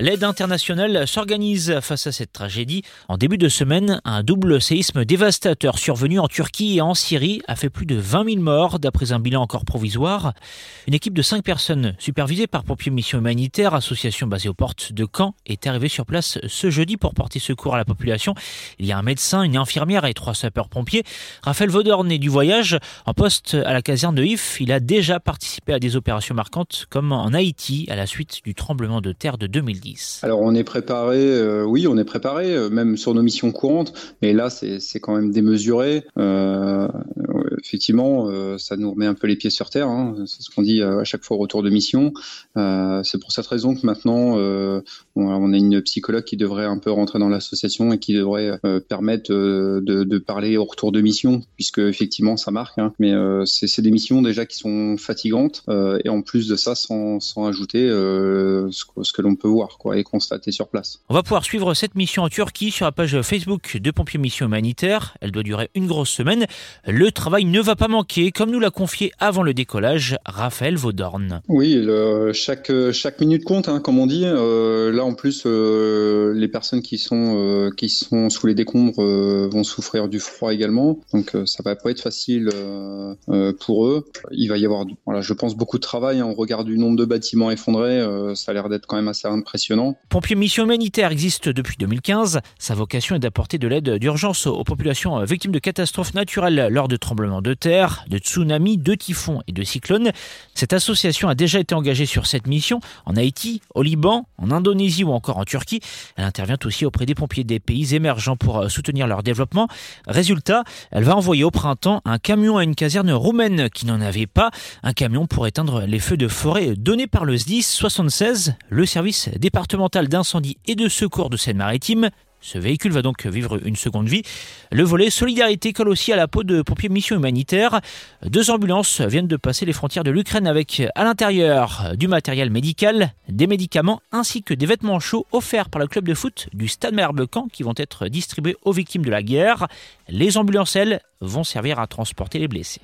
L'aide internationale s'organise face à cette tragédie. En début de semaine, un double séisme dévastateur survenu en Turquie et en Syrie a fait plus de 20 000 morts, d'après un bilan encore provisoire. Une équipe de 5 personnes, supervisée par Pompiers Mission Humanitaire, association basée aux portes de Caen, est arrivée sur place ce jeudi pour porter secours à la population. Il y a un médecin, une infirmière et trois sapeurs-pompiers. Raphaël Vaudorn est du voyage. En poste à la caserne de If, il a déjà participé à des opérations marquantes comme en Haïti à la suite du tremblement de terre de 2010. Alors on est préparé, euh, oui, on est préparé, euh, même sur nos missions courantes, mais là c'est quand même démesuré. Euh, effectivement, ça nous remet un peu les pieds sur terre. Hein. C'est ce qu'on dit à chaque fois au retour de mission. c'est pour cette raison que maintenant on a une psychologue qui devrait un peu rentrer dans l'association et qui devrait permettre de, parler au retour de mission, puisque effectivement ça marque. Hein. mais c'est des missions déjà qui sont fatigantes et en plus de ça, sans, ajouter ce, que l'on peut voir et constater sur place. On va pouvoir suivre cette mission en Turquie sur la page Facebook de Pompiers Mission Humanitaire. Elle doit durer une grosse semaine. Le travail ne va pas manquer, comme nous l'a confié avant le décollage Raphaël Vaudorn. Oui, chaque, chaque minute compte, hein, comme on dit. Euh, là, en plus, euh, les personnes qui sont, euh, qui sont sous les décombres vont souffrir du froid également. Donc, ça va pas être facile pour eux. Il va y avoir, voilà, je pense, beaucoup de travail. Hein. On regarde du nombre de bâtiments effondrés. ça a l'air d'être quand même assez impressionnant Pompier Mission Humanitaire existe depuis 2015. Sa vocation est d'apporter de l'aide d'urgence aux populations victimes de catastrophes naturelles lors de tremblements de terre, de tsunamis, de typhons et de cyclones. Cette association a déjà été engagée sur cette mission en Haïti, au Liban, en Indonésie ou encore en Turquie. Elle intervient aussi auprès des pompiers des pays émergents pour soutenir leur développement. Résultat, elle va envoyer au printemps un camion à une caserne roumaine qui n'en avait pas, un camion pour éteindre les feux de forêt donnés par le SDIS 76, le service départemental d'incendie et de secours de Seine-Maritime. Ce véhicule va donc vivre une seconde vie. Le volet solidarité colle aussi à la peau de pompiers mission humanitaire. Deux ambulances viennent de passer les frontières de l'Ukraine avec à l'intérieur du matériel médical, des médicaments ainsi que des vêtements chauds offerts par le club de foot du Stade Merbecan qui vont être distribués aux victimes de la guerre. Les ambulances, elles, vont servir à transporter les blessés.